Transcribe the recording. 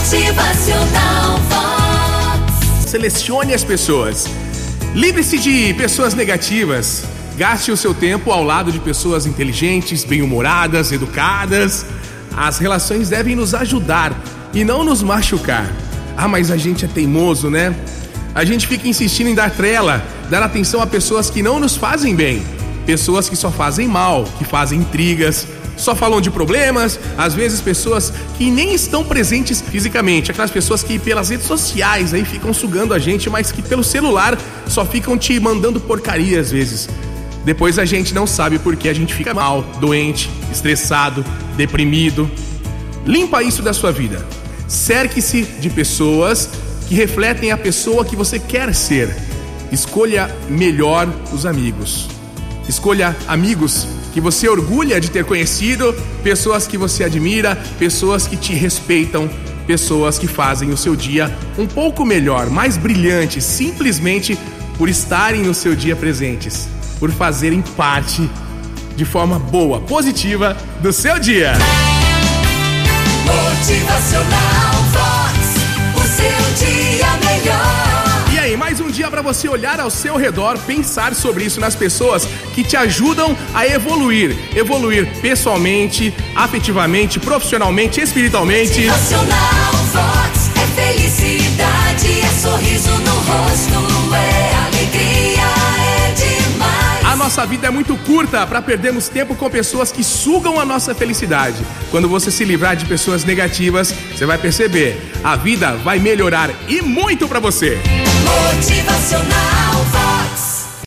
Motivacional Vox. Selecione as pessoas. Livre-se de pessoas negativas. Gaste o seu tempo ao lado de pessoas inteligentes, bem-humoradas, educadas. As relações devem nos ajudar e não nos machucar. Ah, mas a gente é teimoso, né? A gente fica insistindo em dar trela, dar atenção a pessoas que não nos fazem bem, pessoas que só fazem mal, que fazem intrigas, só falam de problemas, às vezes pessoas que nem estão presentes fisicamente, aquelas pessoas que pelas redes sociais aí ficam sugando a gente, mas que pelo celular só ficam te mandando porcaria às vezes. Depois a gente não sabe por que a gente fica mal, doente, estressado, deprimido. Limpa isso da sua vida. Cerque-se de pessoas que refletem a pessoa que você quer ser. Escolha melhor os amigos. Escolha amigos que você orgulha de ter conhecido, pessoas que você admira, pessoas que te respeitam, pessoas que fazem o seu dia um pouco melhor, mais brilhante, simplesmente por estarem no seu dia presentes, por fazerem parte de forma boa, positiva do seu dia. Motivacional para você olhar ao seu redor, pensar sobre isso nas pessoas que te ajudam a evoluir, evoluir pessoalmente, afetivamente, profissionalmente, espiritualmente. Nossa vida é muito curta para perdermos tempo com pessoas que sugam a nossa felicidade. Quando você se livrar de pessoas negativas, você vai perceber, a vida vai melhorar e muito para você. Motivacional.